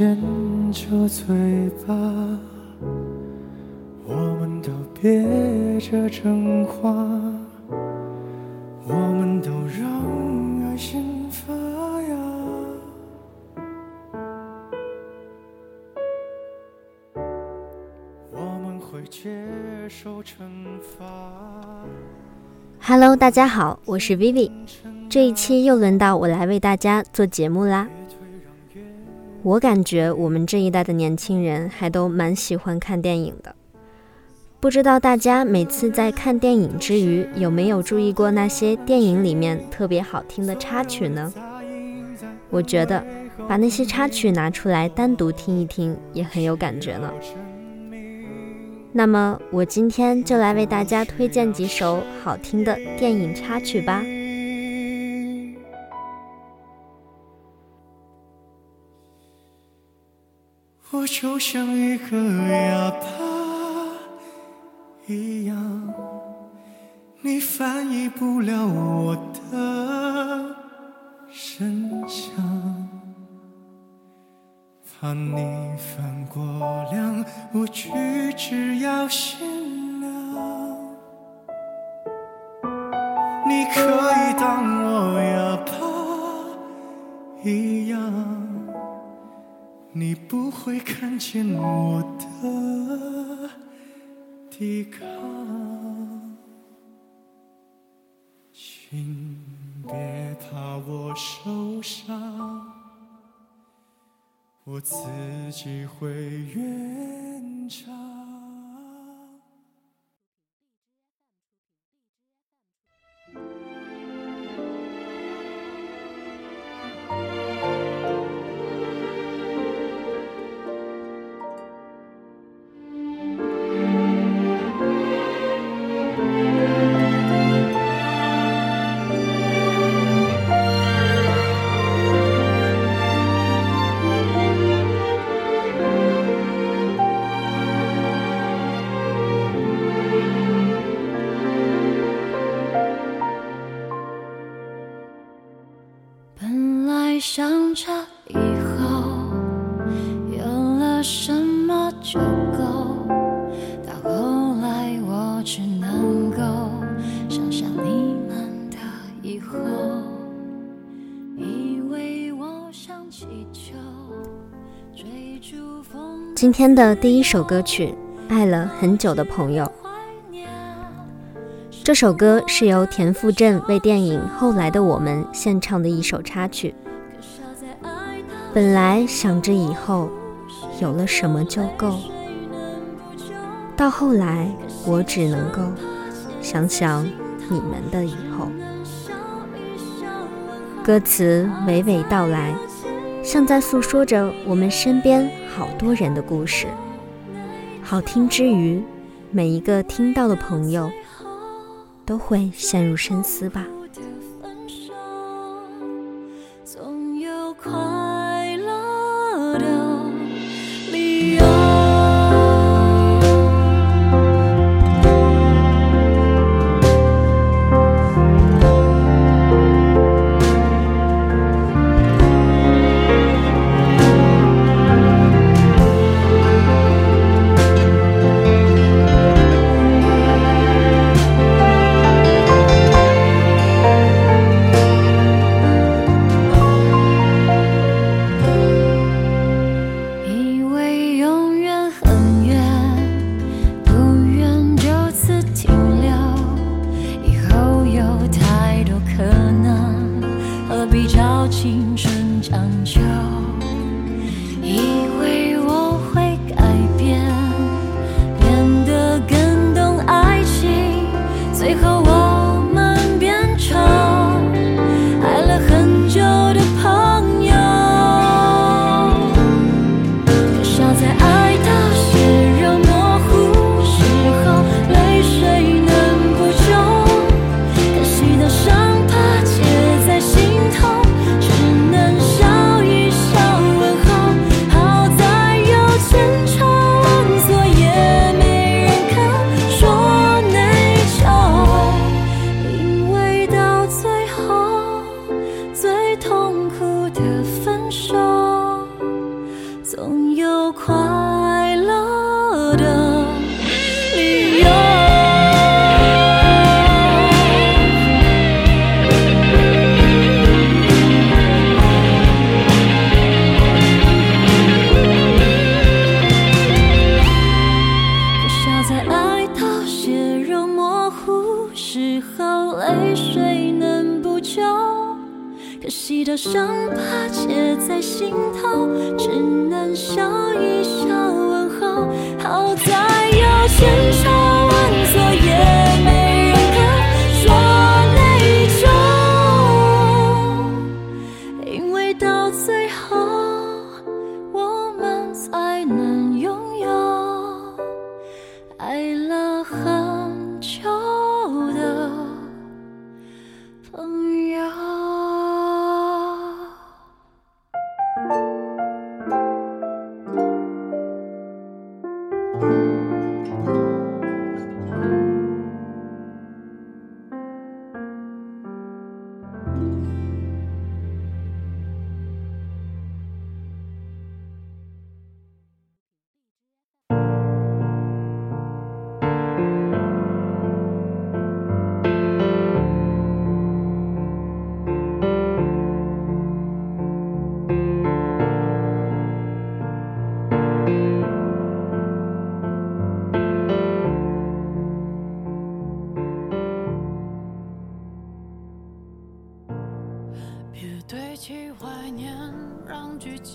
牵着嘴巴，我们都憋着真话，我们都让爱先发芽，我们会接受惩罚。Hello，大家好，我是 Vivi。这一期又轮到我来为大家做节目啦。我感觉我们这一代的年轻人还都蛮喜欢看电影的。不知道大家每次在看电影之余，有没有注意过那些电影里面特别好听的插曲呢？我觉得把那些插曲拿出来单独听一听，也很有感觉呢。那么，我今天就来为大家推荐几首好听的电影插曲吧。就像一个哑巴一样，你翻译不了我的声响，怕你犯过量，我举止要限量。你可以当我哑你不会看见我的抵抗，请别怕我受伤，我自己会圆场。今天的第一首歌曲《爱了很久的朋友》，这首歌是由田馥甄为电影《后来的我们》献唱的一首插曲。本来想着以后有了什么就够，到后来我只能够想想你们的以后。歌词娓娓道来，像在诉说着我们身边好多人的故事。好听之余，每一个听到的朋友都会陷入深思吧。在爱。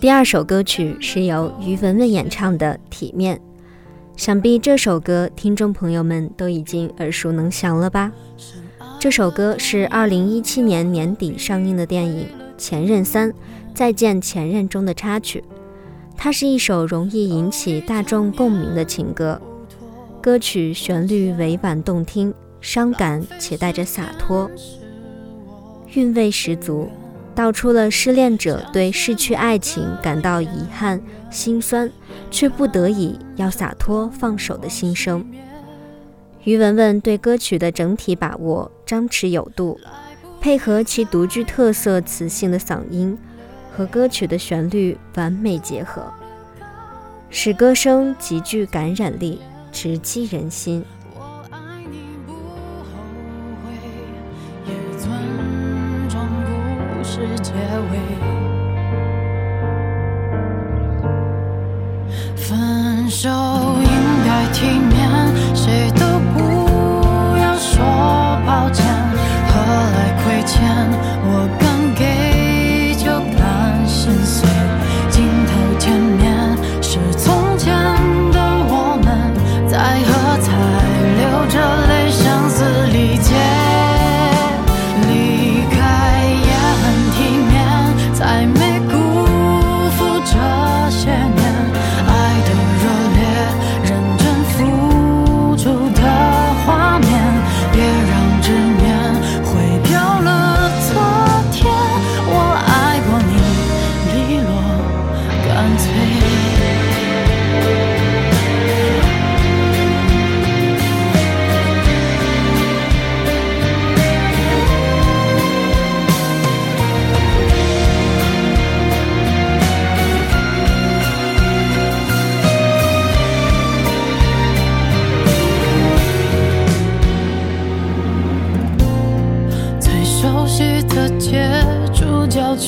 第二首歌曲是由于文文演唱的《体面》，想必这首歌听众朋友们都已经耳熟能详了吧？这首歌是2017年年底上映的电影《前任三：再见前任》中的插曲。它是一首容易引起大众共鸣的情歌，歌曲旋律委婉动听，伤感且带着洒脱，韵味十足。道出了失恋者对失去爱情感到遗憾、心酸，却不得已要洒脱放手的心声。于文文对歌曲的整体把握张弛有度，配合其独具特色磁性的嗓音和歌曲的旋律完美结合，使歌声极具感染力，直击人心。是结尾。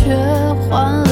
却换了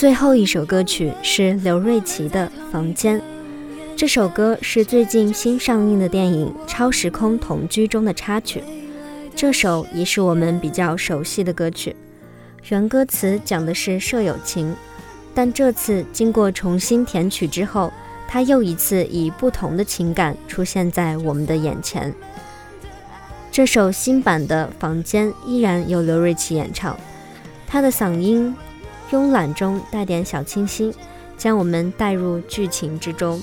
最后一首歌曲是刘瑞琦的《房间》。这首歌是最近新上映的电影《超时空同居》中的插曲。这首也是我们比较熟悉的歌曲。原歌词讲的是舍友情，但这次经过重新填曲之后，它又一次以不同的情感出现在我们的眼前。这首新版的《房间》依然由刘瑞琦演唱，他的嗓音慵懒中带点小清新，将我们带入剧情之中。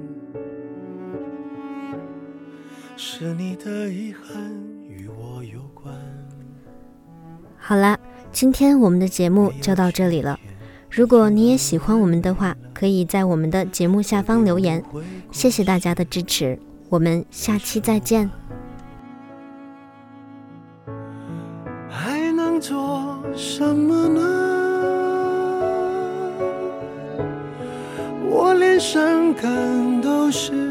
是你的遗憾与我有关。好啦，今天我们的节目就到这里了。如果你也喜欢我们的话，可以在我们的节目下方留言。谢谢大家的支持，我们下期再见。还能做什么呢？我连伤感都是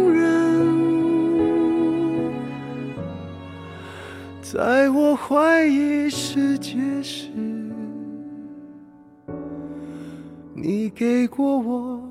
在我怀疑世界时，你给过我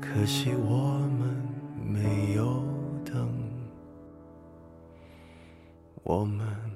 可惜我们没有等，我们。